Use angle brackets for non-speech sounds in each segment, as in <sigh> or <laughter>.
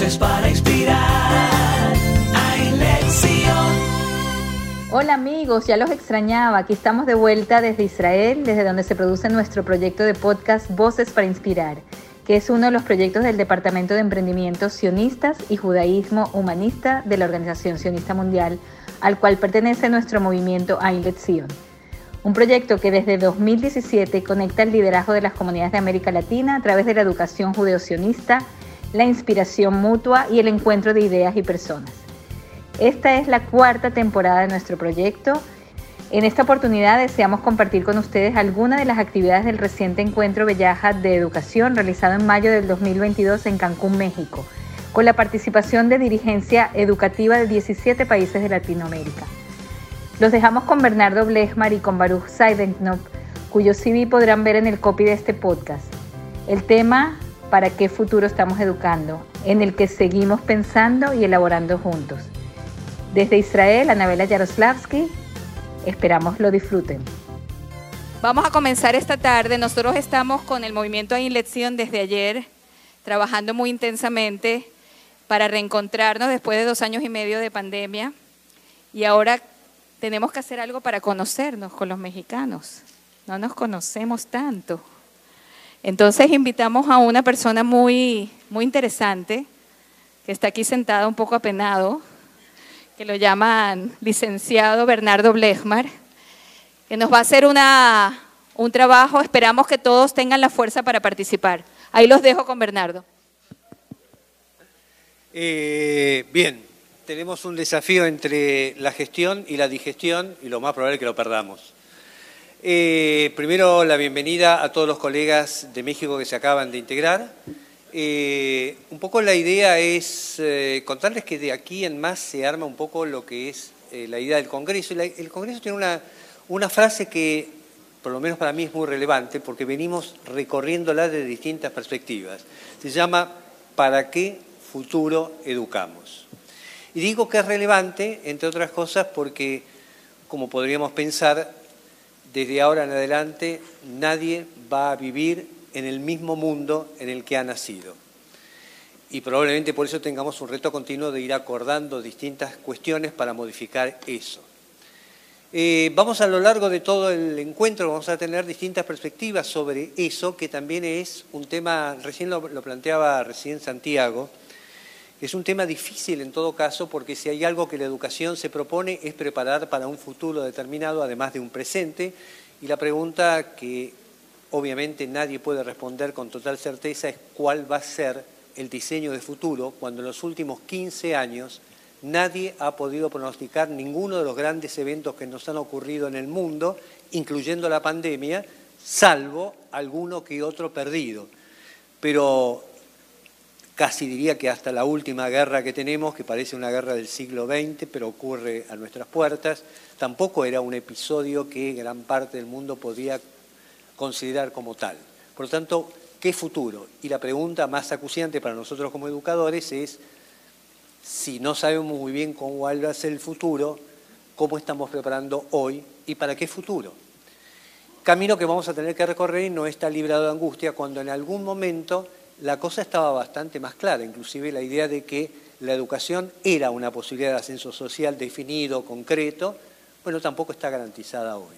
Voces para inspirar. Hay lección. Hola amigos, ya los extrañaba. Aquí estamos de vuelta desde Israel, desde donde se produce nuestro proyecto de podcast Voces para Inspirar, que es uno de los proyectos del Departamento de Emprendimientos Sionistas y Judaísmo Humanista de la Organización Sionista Mundial, al cual pertenece nuestro movimiento Ailet Sion. Un proyecto que desde 2017 conecta el liderazgo de las comunidades de América Latina a través de la educación judeo-sionista, la inspiración mutua y el encuentro de ideas y personas. Esta es la cuarta temporada de nuestro proyecto. En esta oportunidad deseamos compartir con ustedes algunas de las actividades del reciente encuentro Bellaja de Educación realizado en mayo del 2022 en Cancún, México, con la participación de dirigencia educativa de 17 países de Latinoamérica. Los dejamos con Bernardo Blechmar y con Baruch Seidenknopf, cuyo CV podrán ver en el copy de este podcast. El tema, ¿para qué futuro estamos educando?, en el que seguimos pensando y elaborando juntos. Desde Israel, Anabela Yaroslavsky, esperamos lo disfruten. Vamos a comenzar esta tarde. Nosotros estamos con el movimiento de Lección desde ayer, trabajando muy intensamente para reencontrarnos después de dos años y medio de pandemia. Y ahora tenemos que hacer algo para conocernos con los mexicanos. No nos conocemos tanto. Entonces invitamos a una persona muy, muy interesante, que está aquí sentado un poco apenado, que lo llaman licenciado Bernardo Blechmar, que nos va a hacer una, un trabajo. Esperamos que todos tengan la fuerza para participar. Ahí los dejo con Bernardo. Eh, bien, tenemos un desafío entre la gestión y la digestión y lo más probable es que lo perdamos. Eh, primero, la bienvenida a todos los colegas de México que se acaban de integrar. Eh, un poco la idea es eh, contarles que de aquí en más se arma un poco lo que es la idea del Congreso. el Congreso tiene una, una frase que, por lo menos para mí, es muy relevante porque venimos recorriéndola desde distintas perspectivas. Se llama ¿Para qué futuro educamos? Y digo que es relevante, entre otras cosas, porque, como podríamos pensar, desde ahora en adelante nadie va a vivir en el mismo mundo en el que ha nacido. Y probablemente por eso tengamos un reto continuo de ir acordando distintas cuestiones para modificar eso. Eh, vamos a lo largo de todo el encuentro, vamos a tener distintas perspectivas sobre eso, que también es un tema, recién lo, lo planteaba recién Santiago, es un tema difícil en todo caso porque si hay algo que la educación se propone es preparar para un futuro determinado, además de un presente. Y la pregunta que obviamente nadie puede responder con total certeza es cuál va a ser el diseño de futuro cuando en los últimos 15 años nadie ha podido pronosticar ninguno de los grandes eventos que nos han ocurrido en el mundo, incluyendo la pandemia, salvo alguno que otro perdido. Pero casi diría que hasta la última guerra que tenemos, que parece una guerra del siglo XX, pero ocurre a nuestras puertas, tampoco era un episodio que gran parte del mundo podía considerar como tal. Por lo tanto, ¿qué futuro? Y la pregunta más acuciante para nosotros como educadores es, si no sabemos muy bien cómo va a ser el futuro, ¿cómo estamos preparando hoy y para qué futuro? Camino que vamos a tener que recorrer y no está librado de angustia cuando en algún momento la cosa estaba bastante más clara, inclusive la idea de que la educación era una posibilidad de ascenso social definido, concreto, bueno, tampoco está garantizada hoy.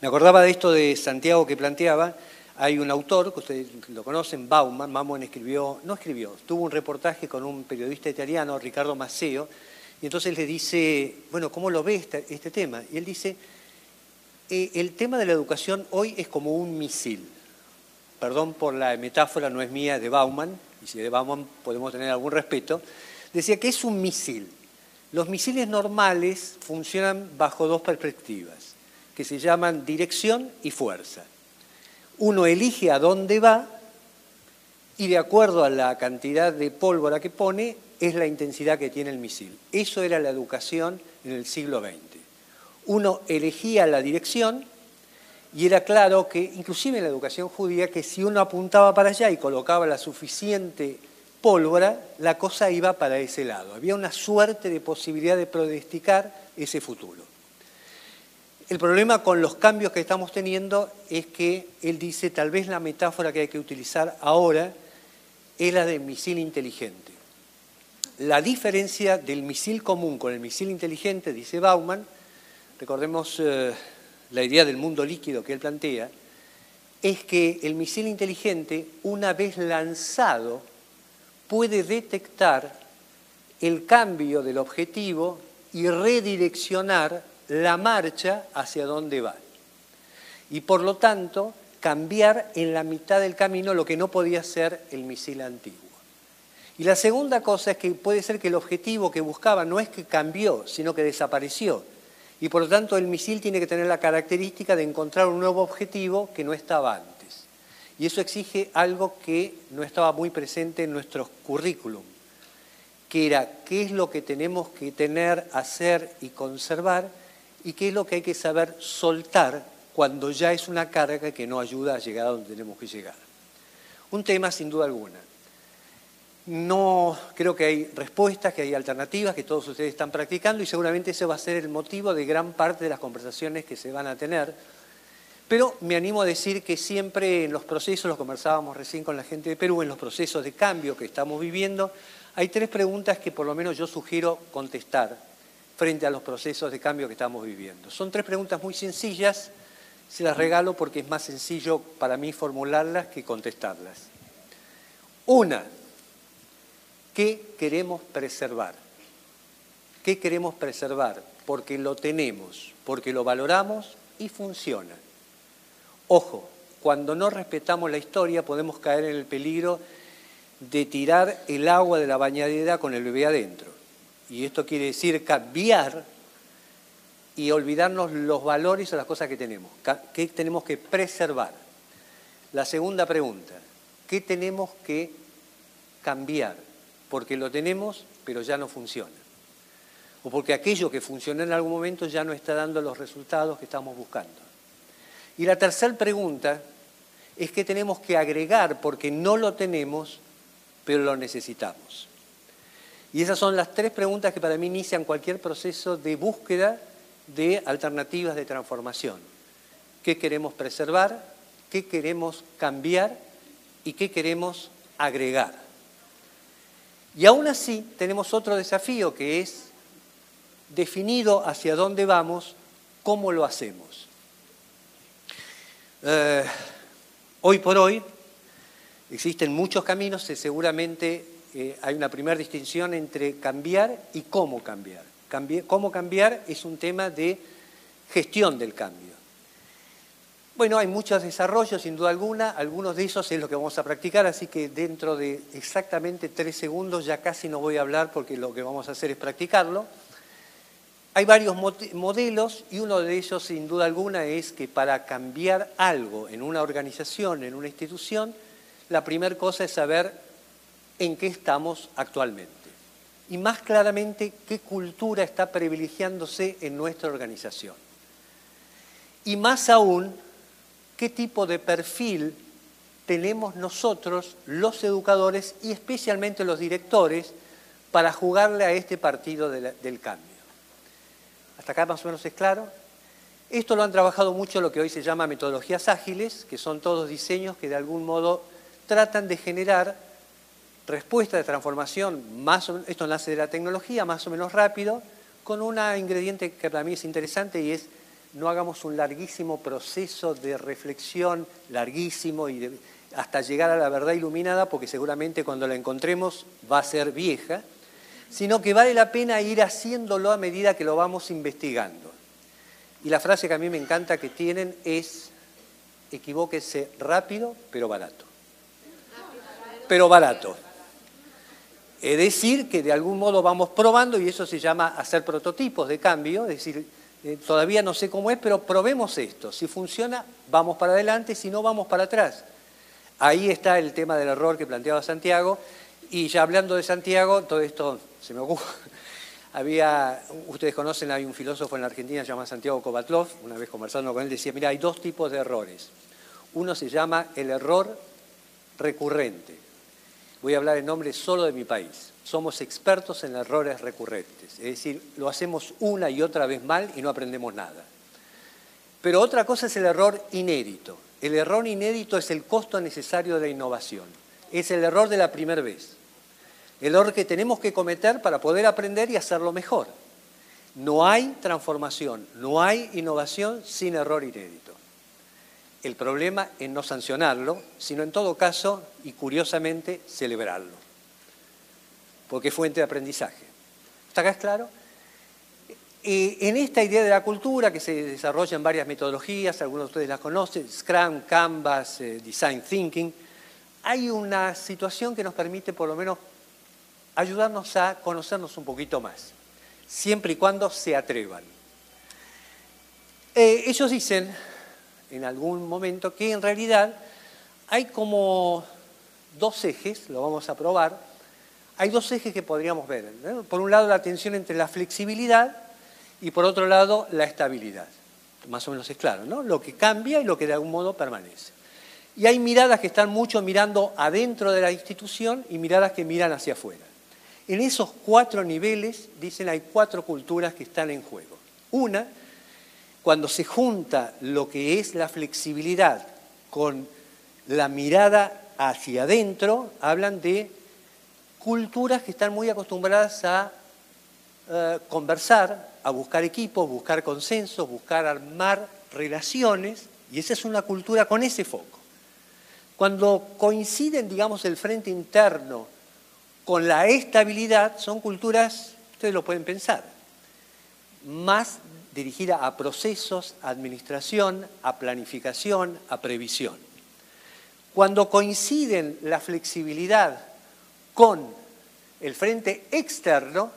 Me acordaba de esto de Santiago que planteaba, hay un autor, que ustedes lo conocen, Bauman, Bauman escribió, no escribió, tuvo un reportaje con un periodista italiano, Ricardo Maceo, y entonces le dice, bueno, ¿cómo lo ve este, este tema? Y él dice, eh, el tema de la educación hoy es como un misil perdón por la metáfora, no es mía, de Bauman, y si de Bauman podemos tener algún respeto, decía que es un misil. Los misiles normales funcionan bajo dos perspectivas, que se llaman dirección y fuerza. Uno elige a dónde va y de acuerdo a la cantidad de pólvora que pone, es la intensidad que tiene el misil. Eso era la educación en el siglo XX. Uno elegía la dirección y era claro que, inclusive en la educación judía, que si uno apuntaba para allá y colocaba la suficiente pólvora, la cosa iba para ese lado. Había una suerte de posibilidad de pronosticar ese futuro. El problema con los cambios que estamos teniendo es que él dice, tal vez la metáfora que hay que utilizar ahora es la del misil inteligente. La diferencia del misil común con el misil inteligente, dice Bauman, recordemos eh, la idea del mundo líquido que él plantea, es que el misil inteligente, una vez lanzado, puede detectar el cambio del objetivo y redireccionar la marcha hacia dónde va. Y por lo tanto, cambiar en la mitad del camino lo que no podía ser el misil antiguo. Y la segunda cosa es que puede ser que el objetivo que buscaba no es que cambió, sino que desapareció. Y por lo tanto el misil tiene que tener la característica de encontrar un nuevo objetivo que no estaba antes. Y eso exige algo que no estaba muy presente en nuestros currículum, que era qué es lo que tenemos que tener, hacer y conservar y qué es lo que hay que saber soltar cuando ya es una carga que no ayuda a llegar a donde tenemos que llegar. Un tema sin duda alguna. No creo que hay respuestas, que hay alternativas, que todos ustedes están practicando y seguramente ese va a ser el motivo de gran parte de las conversaciones que se van a tener. Pero me animo a decir que siempre en los procesos, lo conversábamos recién con la gente de Perú, en los procesos de cambio que estamos viviendo, hay tres preguntas que por lo menos yo sugiero contestar frente a los procesos de cambio que estamos viviendo. Son tres preguntas muy sencillas, se las regalo porque es más sencillo para mí formularlas que contestarlas. Una, ¿qué queremos preservar? ¿Qué queremos preservar? Porque lo tenemos, porque lo valoramos y funciona. Ojo, cuando no respetamos la historia podemos caer en el peligro de tirar el agua de la bañadera con el bebé adentro. Y esto quiere decir cambiar y olvidarnos los valores o las cosas que tenemos, que tenemos que preservar. La segunda pregunta, ¿qué tenemos que cambiar? Porque lo tenemos, pero ya no funciona. O porque aquello que funcionó en algún momento ya no está dando los resultados que estamos buscando. Y la tercera pregunta es qué tenemos que agregar porque no lo tenemos, pero lo necesitamos. Y esas son las tres preguntas que para mí inician cualquier proceso de búsqueda de alternativas de transformación. ¿Qué queremos preservar? ¿Qué queremos cambiar? ¿Y qué queremos agregar? Y aún así tenemos otro desafío que es definido hacia dónde vamos, cómo lo hacemos. Eh, hoy por hoy existen muchos caminos, seguramente eh, hay una primera distinción entre cambiar y cómo cambiar cómo cambiar es un tema de gestión del cambio. Bueno, hay muchos desarrollos, sin duda alguna, algunos de esos es lo que vamos a practicar, así que dentro de exactamente tres segundos ya casi no voy a hablar porque lo que vamos a hacer es practicarlo. Hay varios modelos y uno de ellos, sin duda alguna, es que para cambiar algo en una organización, en una institución, la primera cosa es saber en qué estamos actualmente y más claramente qué cultura está privilegiándose en nuestra organización. Y más aún, qué tipo de perfil tenemos nosotros, los educadores y especialmente los directores, para jugarle a este partido del cambio. ¿Hasta acá más o menos es claro? Esto lo han trabajado mucho lo que hoy se llama metodologías ágiles, que son todos diseños que de algún modo tratan de generar respuesta de transformación, más esto nace de la tecnología, más o menos rápido, con un ingrediente que para mí es interesante y es no hagamos un larguísimo proceso de reflexión, larguísimo, y hasta llegar a la verdad iluminada, porque seguramente cuando la encontremos va a ser vieja, sino que vale la pena ir haciéndolo a medida que lo vamos investigando. Y la frase que a mí me encanta que tienen es, equivóquese rápido, pero barato. Pero barato. Es decir, que de algún modo vamos probando y eso se llama hacer prototipos de cambio, es decir, eh, todavía no sé cómo es, pero probemos esto. Si funciona, vamos para adelante, si no, vamos para atrás. Ahí está el tema del error que planteaba Santiago. Y ya hablando de Santiago, todo esto se me ocurre. <laughs> Había, ustedes conocen, hay un filósofo en la Argentina llamado Santiago Kovatlov, una vez conversando con él decía, mira, hay dos tipos de errores. Uno se llama el error recurrente Voy a hablar en nombre solo de mi país. Somos expertos en errores recurrentes, es decir, lo hacemos una y otra vez mal y no aprendemos nada. Pero otra cosa es el error inédito. El error inédito es el costo necesario de la innovación. es el error de la primera vez. El error que tenemos que cometer para poder aprender y hacerlo mejor. No hay transformación, no hay innovación sin error inédito. El problema es no sancionarlo, sino en todo caso, y curiosamente, celebrarlo. Porque es fuente de aprendizaje. ¿Está acá claro? Eh, en esta idea de la cultura, que se desarrolla en varias metodologías, algunos de ustedes las conocen, Scrum, Canvas, eh, Design Thinking, hay una situación que nos permite por lo menos ayudarnos a conocernos un poquito más, siempre y cuando se atrevan. Eh, ellos dicen en algún momento que en realidad hay como dos ejes, lo vamos a probar, hay dos ejes que podríamos ver. Por un lado la tensión entre la flexibilidad y por otro lado la estabilidad. Más o menos es claro, ¿no? Lo que cambia y lo que de algún modo permanece. Y hay miradas que están mucho mirando adentro de la institución y miradas que miran hacia afuera. En esos cuatro niveles, dicen, hay cuatro culturas que están en juego. Una, cuando se junta lo que es la flexibilidad con la mirada hacia adentro, hablan de culturas que están muy acostumbradas a eh, conversar, a buscar equipos, buscar consensos, buscar armar relaciones, y esa es una cultura con ese foco. Cuando coinciden, digamos, el frente interno con la estabilidad, son culturas, ustedes lo pueden pensar, más dirigida a procesos, a administración, a planificación, a previsión. Cuando coinciden la flexibilidad con el frente externo,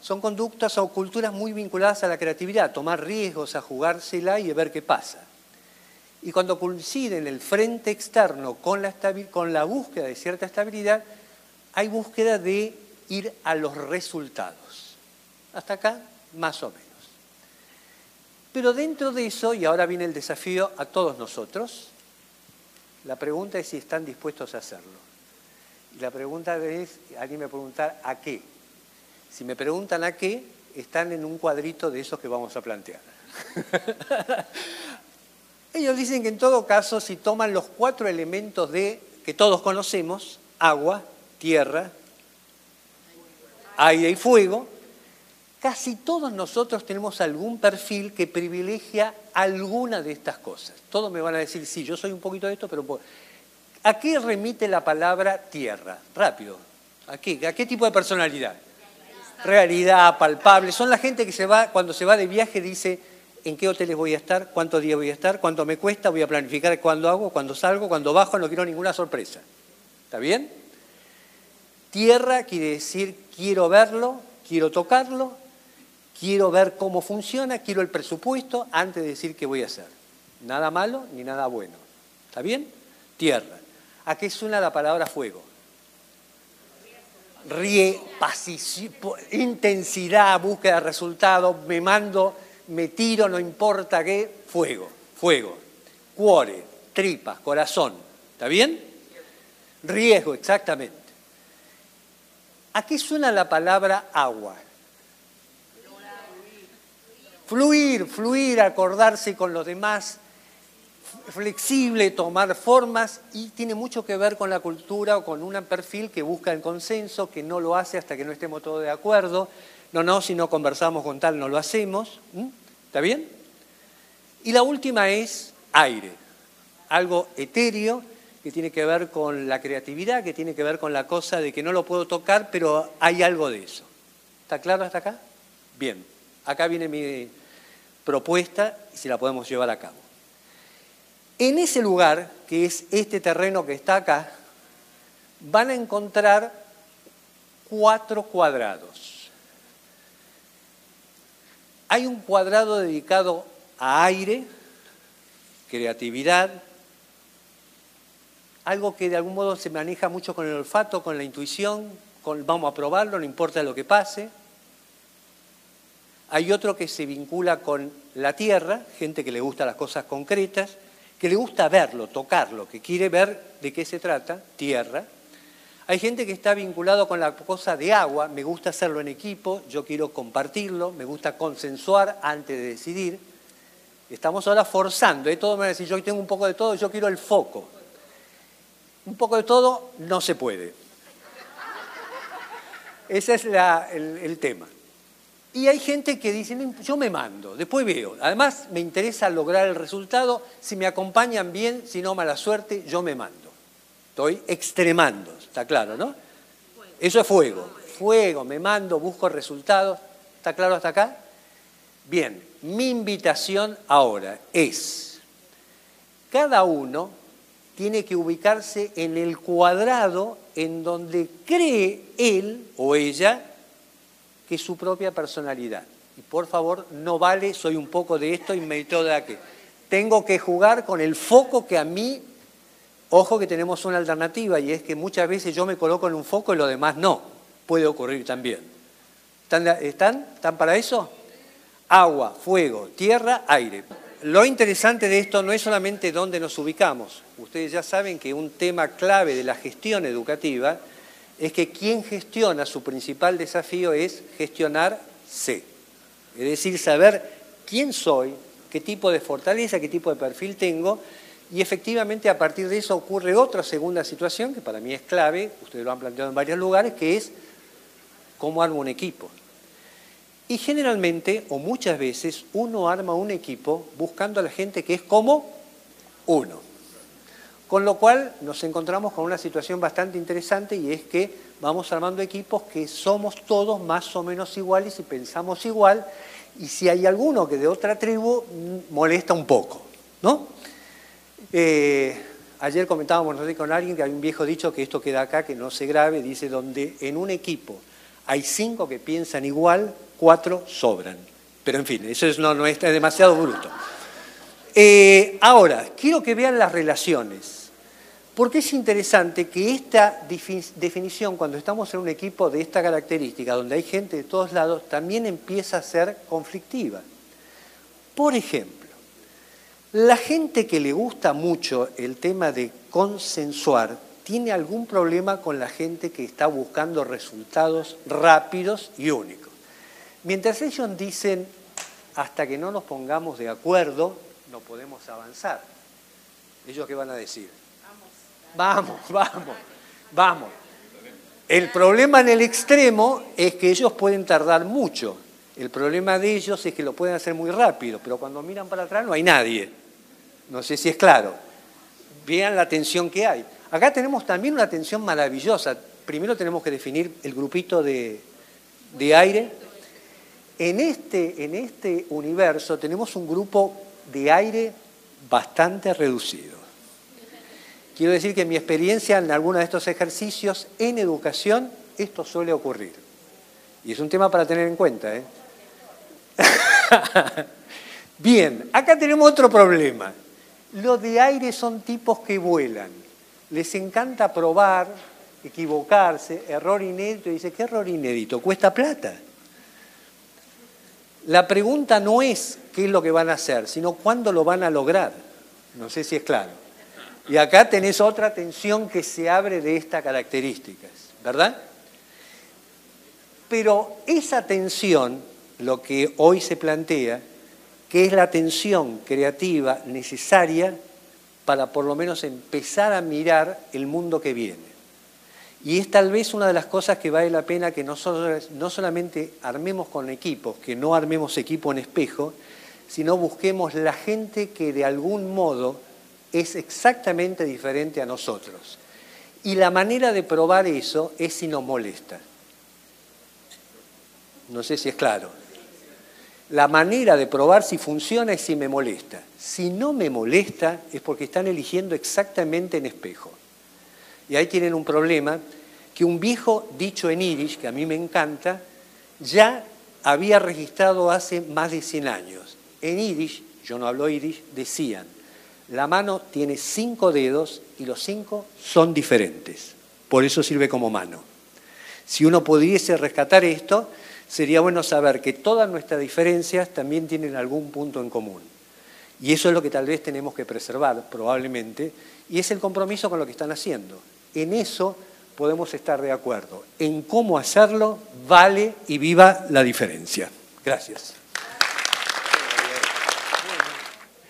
son conductas o culturas muy vinculadas a la creatividad, a tomar riesgos, a jugársela y a ver qué pasa. Y cuando coinciden el frente externo con la, con la búsqueda de cierta estabilidad, hay búsqueda de ir a los resultados. Hasta acá, más o menos. Pero dentro de eso, y ahora viene el desafío a todos nosotros, la pregunta es si están dispuestos a hacerlo. Y la pregunta es, alguien me preguntar, ¿a qué? Si me preguntan a qué, están en un cuadrito de esos que vamos a plantear. <laughs> Ellos dicen que en todo caso, si toman los cuatro elementos de que todos conocemos, agua, tierra, aire y fuego, casi todos nosotros tenemos algún perfil que privilegia alguna de estas cosas. Todos me van a decir, sí, yo soy un poquito de esto, pero... ¿A qué remite la palabra tierra? Rápido. ¿A qué? ¿A qué tipo de personalidad? realidad, palpable. Son la gente que se va, cuando se va de viaje, dice en qué hoteles voy a estar, cuántos días voy a estar, cuánto me cuesta, voy a planificar cuándo hago, cuándo salgo, cuándo bajo, no quiero ninguna sorpresa. ¿Está bien? Tierra quiere decir quiero verlo, quiero tocarlo, quiero ver cómo funciona, quiero el presupuesto antes de decir qué voy a hacer. Nada malo ni nada bueno. ¿Está bien? Tierra. ¿A qué suena la palabra fuego? ríe, intensidad, búsqueda de resultados, me mando, me tiro, no importa qué, fuego, fuego, cuore, tripas, corazón, ¿está bien? Riesgo, exactamente. ¿A qué suena la palabra agua? Fluir, fluir, acordarse con los demás, flexible, tomar formas y tiene mucho que ver con la cultura o con un perfil que busca el consenso, que no lo hace hasta que no estemos todos de acuerdo. No, no, si no conversamos con tal no lo hacemos. ¿Está bien? Y la última es aire, algo etéreo que tiene que ver con la creatividad, que tiene que ver con la cosa de que no lo puedo tocar, pero hay algo de eso. ¿Está claro hasta acá? Bien, acá viene mi propuesta y si la podemos llevar a cabo. En ese lugar, que es este terreno que está acá, van a encontrar cuatro cuadrados. Hay un cuadrado dedicado a aire, creatividad, algo que de algún modo se maneja mucho con el olfato, con la intuición, con vamos a probarlo, no importa lo que pase. Hay otro que se vincula con la tierra, gente que le gusta las cosas concretas, que le gusta verlo, tocarlo, que quiere ver de qué se trata, tierra. Hay gente que está vinculado con la cosa de agua, me gusta hacerlo en equipo, yo quiero compartirlo, me gusta consensuar antes de decidir. Estamos ahora forzando, ¿eh? todo me va a decir, yo tengo un poco de todo, yo quiero el foco. un poco de todo no se puede. Ese es la- el tema. Y hay gente que dice, "No, yo me mando, después veo. Además, me interesa lograr el resultado. Si me acompañan bien, si no, mala suerte, yo me mando. Estoy extremando, está claro, ¿no? Eso es fuego. Fuego, me mando, busco resultados. ¿Está claro hasta acá? Bien, mi invitación ahora es, cada uno tiene que ubicarse en el cuadrado en donde cree él o ella que su propia personalidad. Y por favor, no vale, soy un poco de esto y me todo de aquello. Tengo que jugar con el foco que a mí, ojo que tenemos una alternativa y es que muchas veces yo me coloco en un foco y lo demás no. Puede ocurrir también. ¿Están, están, ¿Están para eso? Agua, fuego, tierra, aire. Lo interesante de esto no es solamente dónde nos ubicamos. Ustedes ya saben que un tema clave de la gestión educativa es que quien gestiona su principal desafío es gestionarse. Es decir, saber quién soy, qué tipo de fortaleza, qué tipo de perfil tengo, y efectivamente a partir de eso ocurre otra segunda situación que para mí es clave, ustedes lo han planteado en varios lugares, que es cómo armo un equipo. Y generalmente, o muchas veces, uno arma un equipo buscando a la gente que es como uno. Con lo cual nos encontramos con una situación bastante interesante y es que vamos armando equipos que somos todos más o menos iguales y pensamos igual, y si hay alguno que de otra tribu, mm, molesta un poco, ¿no? Eh, ayer comentábamos con alguien que hay un viejo dicho que esto queda acá, que no se grabe, dice, donde en un equipo hay cinco que piensan igual, cuatro sobran. Pero en fin, eso es, no, no es, es demasiado bruto. Eh, ahora, quiero que vean las relaciones, porque es interesante que esta defi- definición, cuando estamos en un equipo de esta característica, donde hay gente de todos lados, también empieza a ser conflictiva. Por ejemplo, la gente que le gusta mucho el tema de consensuar tiene algún problema con la gente que está buscando resultados rápidos y únicos. Mientras ellos dicen, hasta que no nos pongamos de acuerdo, no podemos avanzar. ¿Ellos qué van a decir? Vamos, <laughs> vamos, vamos. El problema en el extremo es que ellos pueden tardar mucho. El problema de ellos es que lo pueden hacer muy rápido, pero cuando miran para atrás no hay nadie. No sé si es claro. Vean la tensión que hay. Acá tenemos también una tensión maravillosa. Primero tenemos que definir el grupito de, de aire. En este, en este universo tenemos un grupo de aire bastante reducido. Quiero decir que en mi experiencia en algunos de estos ejercicios en educación esto suele ocurrir. Y es un tema para tener en cuenta. ¿eh? <laughs> Bien, acá tenemos otro problema. Los de aire son tipos que vuelan. Les encanta probar, equivocarse, error inédito. Dice, ¿qué error inédito? Cuesta plata. La pregunta no es qué es lo que van a hacer, sino cuándo lo van a lograr. No sé si es claro. Y acá tenés otra tensión que se abre de estas características, ¿verdad? Pero esa tensión, lo que hoy se plantea, que es la tensión creativa necesaria para por lo menos empezar a mirar el mundo que viene. Y es tal vez una de las cosas que vale la pena que no, solo- no solamente armemos con equipos, que no armemos equipo en espejo, sino busquemos la gente que de algún modo es exactamente diferente a nosotros. Y la manera de probar eso es si nos molesta. No sé si es claro. La manera de probar si funciona es si me molesta. Si no me molesta es porque están eligiendo exactamente en espejo. Y ahí tienen un problema que un viejo dicho en Irish, que a mí me encanta, ya había registrado hace más de 100 años. En Irish, yo no hablo Irish, decían, la mano tiene cinco dedos y los cinco son diferentes. Por eso sirve como mano. Si uno pudiese rescatar esto, sería bueno saber que todas nuestras diferencias también tienen algún punto en común. Y eso es lo que tal vez tenemos que preservar, probablemente, y es el compromiso con lo que están haciendo. En eso podemos estar de acuerdo. En cómo hacerlo, vale y viva la diferencia. Gracias.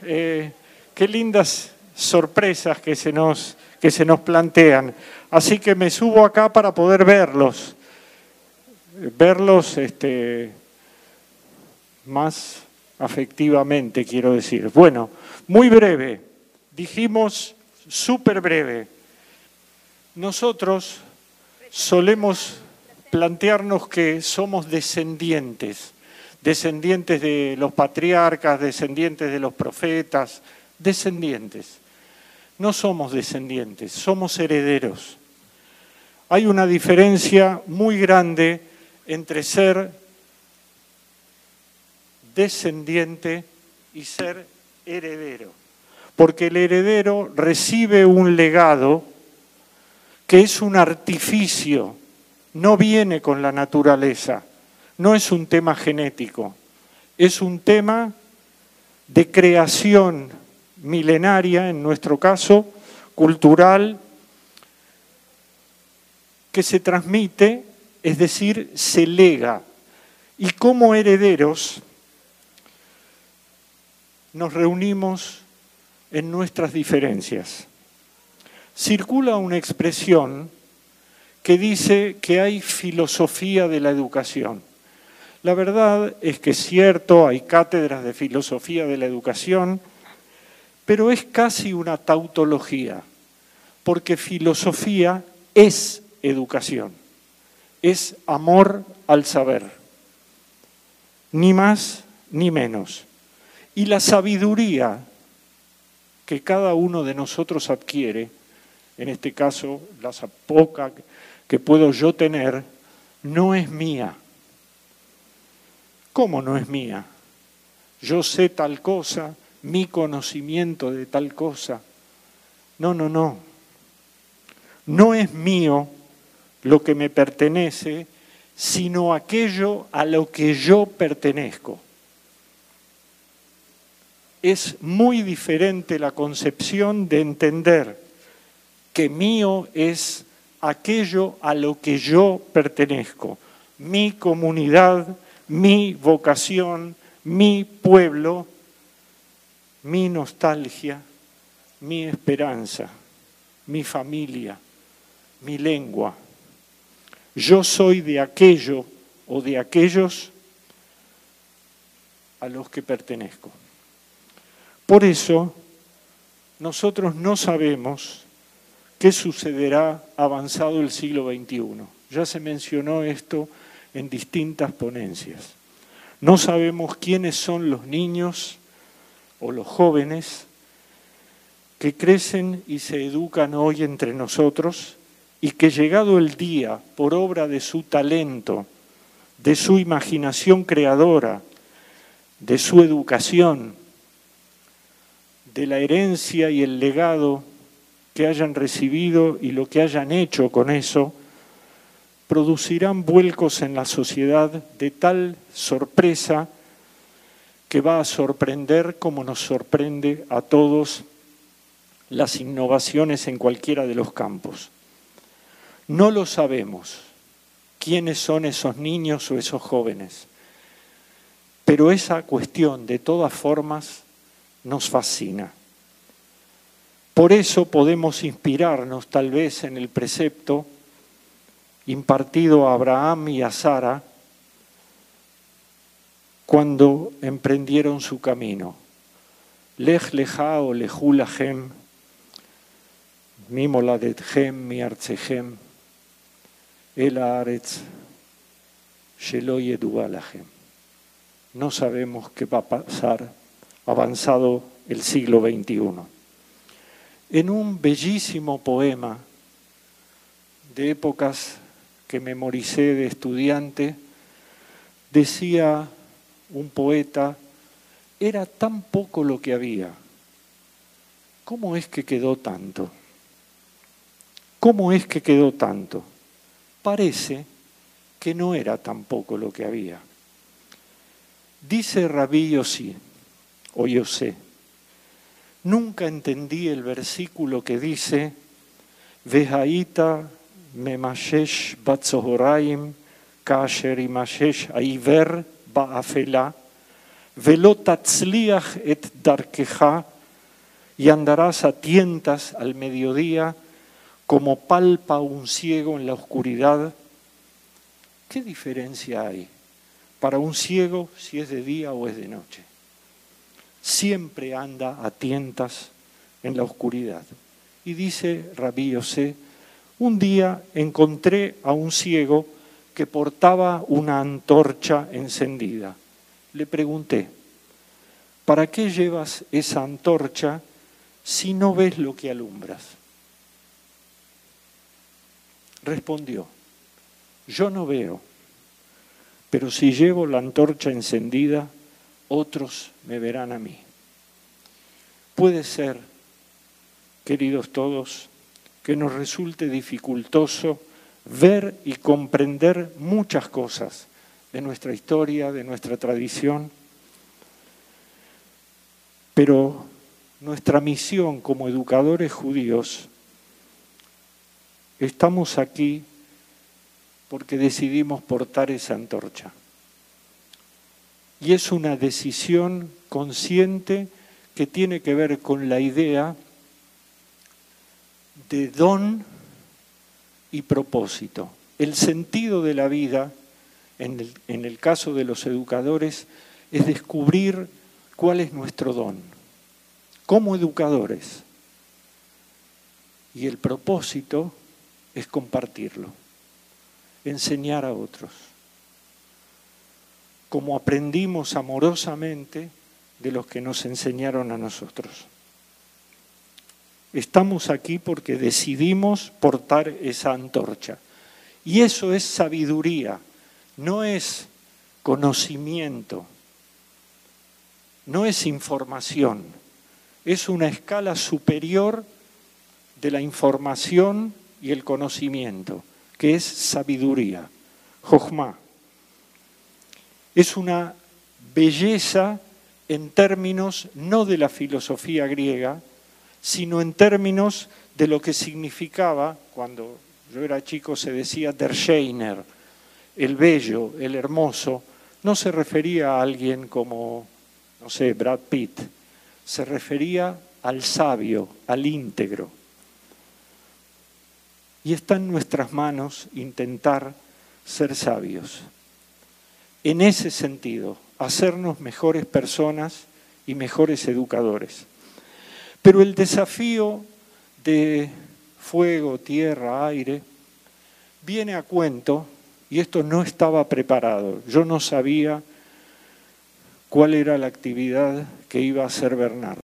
Eh, qué lindas sorpresas que se nos, que se nos plantean. Así que me subo acá para poder verlos, verlos este, más afectivamente, quiero decir. Bueno, muy breve, dijimos súper breve. Nosotros solemos plantearnos que somos descendientes, descendientes de los patriarcas, descendientes de los profetas, descendientes. No somos descendientes, somos herederos. Hay una diferencia muy grande entre ser descendiente y ser heredero. Porque el heredero recibe un legado que es un artificio, no viene con la naturaleza, no es un tema genético, es un tema de creación milenaria, en nuestro caso, cultural, que se transmite, es decir, se lega. Y como herederos nos reunimos en nuestras diferencias. Circula una expresión que dice que hay filosofía de la educación. La verdad es que es cierto, hay cátedras de filosofía de la educación, pero es casi una tautología, porque filosofía es educación, es amor al saber, ni más ni menos. Y la sabiduría que cada uno de nosotros adquiere, en este caso la poca que puedo yo tener, no es mía. ¿Cómo no es mía? Yo sé tal cosa, mi conocimiento de tal cosa. No, no, no. No es mío lo que me pertenece, sino aquello a lo que yo pertenezco es muy diferente la concepción de entender que mío es aquello a lo que yo pertenezco, mi comunidad, mi vocación, mi pueblo, mi nostalgia, mi esperanza, mi familia, mi lengua. Yo soy de aquello o de aquellos a los que pertenezco. Por eso, nosotros no sabemos qué sucederá avanzado el siglo XXI. Ya se mencionó esto en distintas ponencias. No sabemos quiénes son los niños o los jóvenes que crecen y se educan hoy entre nosotros y que llegado el día, por obra de su talento, de su imaginación creadora, de su educación, de la herencia y el legado que hayan recibido y lo que hayan hecho con eso, producirán vuelcos en la sociedad de tal sorpresa que va a sorprender como nos sorprende a todos las innovaciones en cualquiera de los campos. No lo sabemos quiénes son esos niños o esos jóvenes, pero esa cuestión de todas formas nos fascina. Por eso podemos inspirarnos tal vez en el precepto impartido a Abraham y a Sara cuando emprendieron su camino. Lech leja o lehu lachem, mi moladetchem, mi artzehem, el lachem. No sabemos qué va a pasar avanzado el siglo XXI. En un bellísimo poema de épocas que memoricé de estudiante, decía un poeta, era tan poco lo que había. ¿Cómo es que quedó tanto? ¿Cómo es que quedó tanto? Parece que no era tan poco lo que había. Dice Rabí sí o yo sé. Nunca entendí el versículo que dice, Vehaita memashesh batzohoraim kasher imashesh aiver ba'afela, velo tatzliach et darkeja y andarás a tientas al mediodía como palpa un ciego en la oscuridad. ¿Qué diferencia hay para un ciego si es de día o es de noche? Siempre anda a tientas en la oscuridad. Y dice Rabí Yosé, un día encontré a un ciego que portaba una antorcha encendida. Le pregunté, ¿para qué llevas esa antorcha si no ves lo que alumbras? Respondió, yo no veo, pero si llevo la antorcha encendida, otros me verán a mí. Puede ser, queridos todos, que nos resulte dificultoso ver y comprender muchas cosas de nuestra historia, de nuestra tradición, pero nuestra misión como educadores judíos, estamos aquí porque decidimos portar esa antorcha. Y es una decisión consciente que tiene que ver con la idea de don y propósito. El sentido de la vida, en el, caso de los educadores, es descubrir cuál es nuestro don, como educadores. Y el propósito es compartirlo, enseñar a otros. Como aprendimos amorosamente de los que nos enseñaron a nosotros. Estamos aquí porque decidimos portar esa antorcha. Y eso es sabiduría, no es conocimiento, no es información, es una escala superior de la información y el conocimiento, que es sabiduría, Jochma. Es una belleza en términos no de la filosofía griega, sino en términos de lo que significaba, cuando yo era chico se decía der Scheiner, el bello, el hermoso, no se refería a alguien como, no sé, Brad Pitt, se refería al sabio, al íntegro. Y está en nuestras manos intentar ser sabios. En ese sentido, hacernos mejores personas y mejores educadores. Pero el desafío de fuego, tierra, aire, viene a cuento, y esto no estaba preparado. Yo no sabía cuál era la actividad que iba a hacer Bernardo.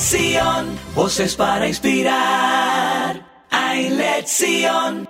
Lección, voces para inspirar. Hay lección.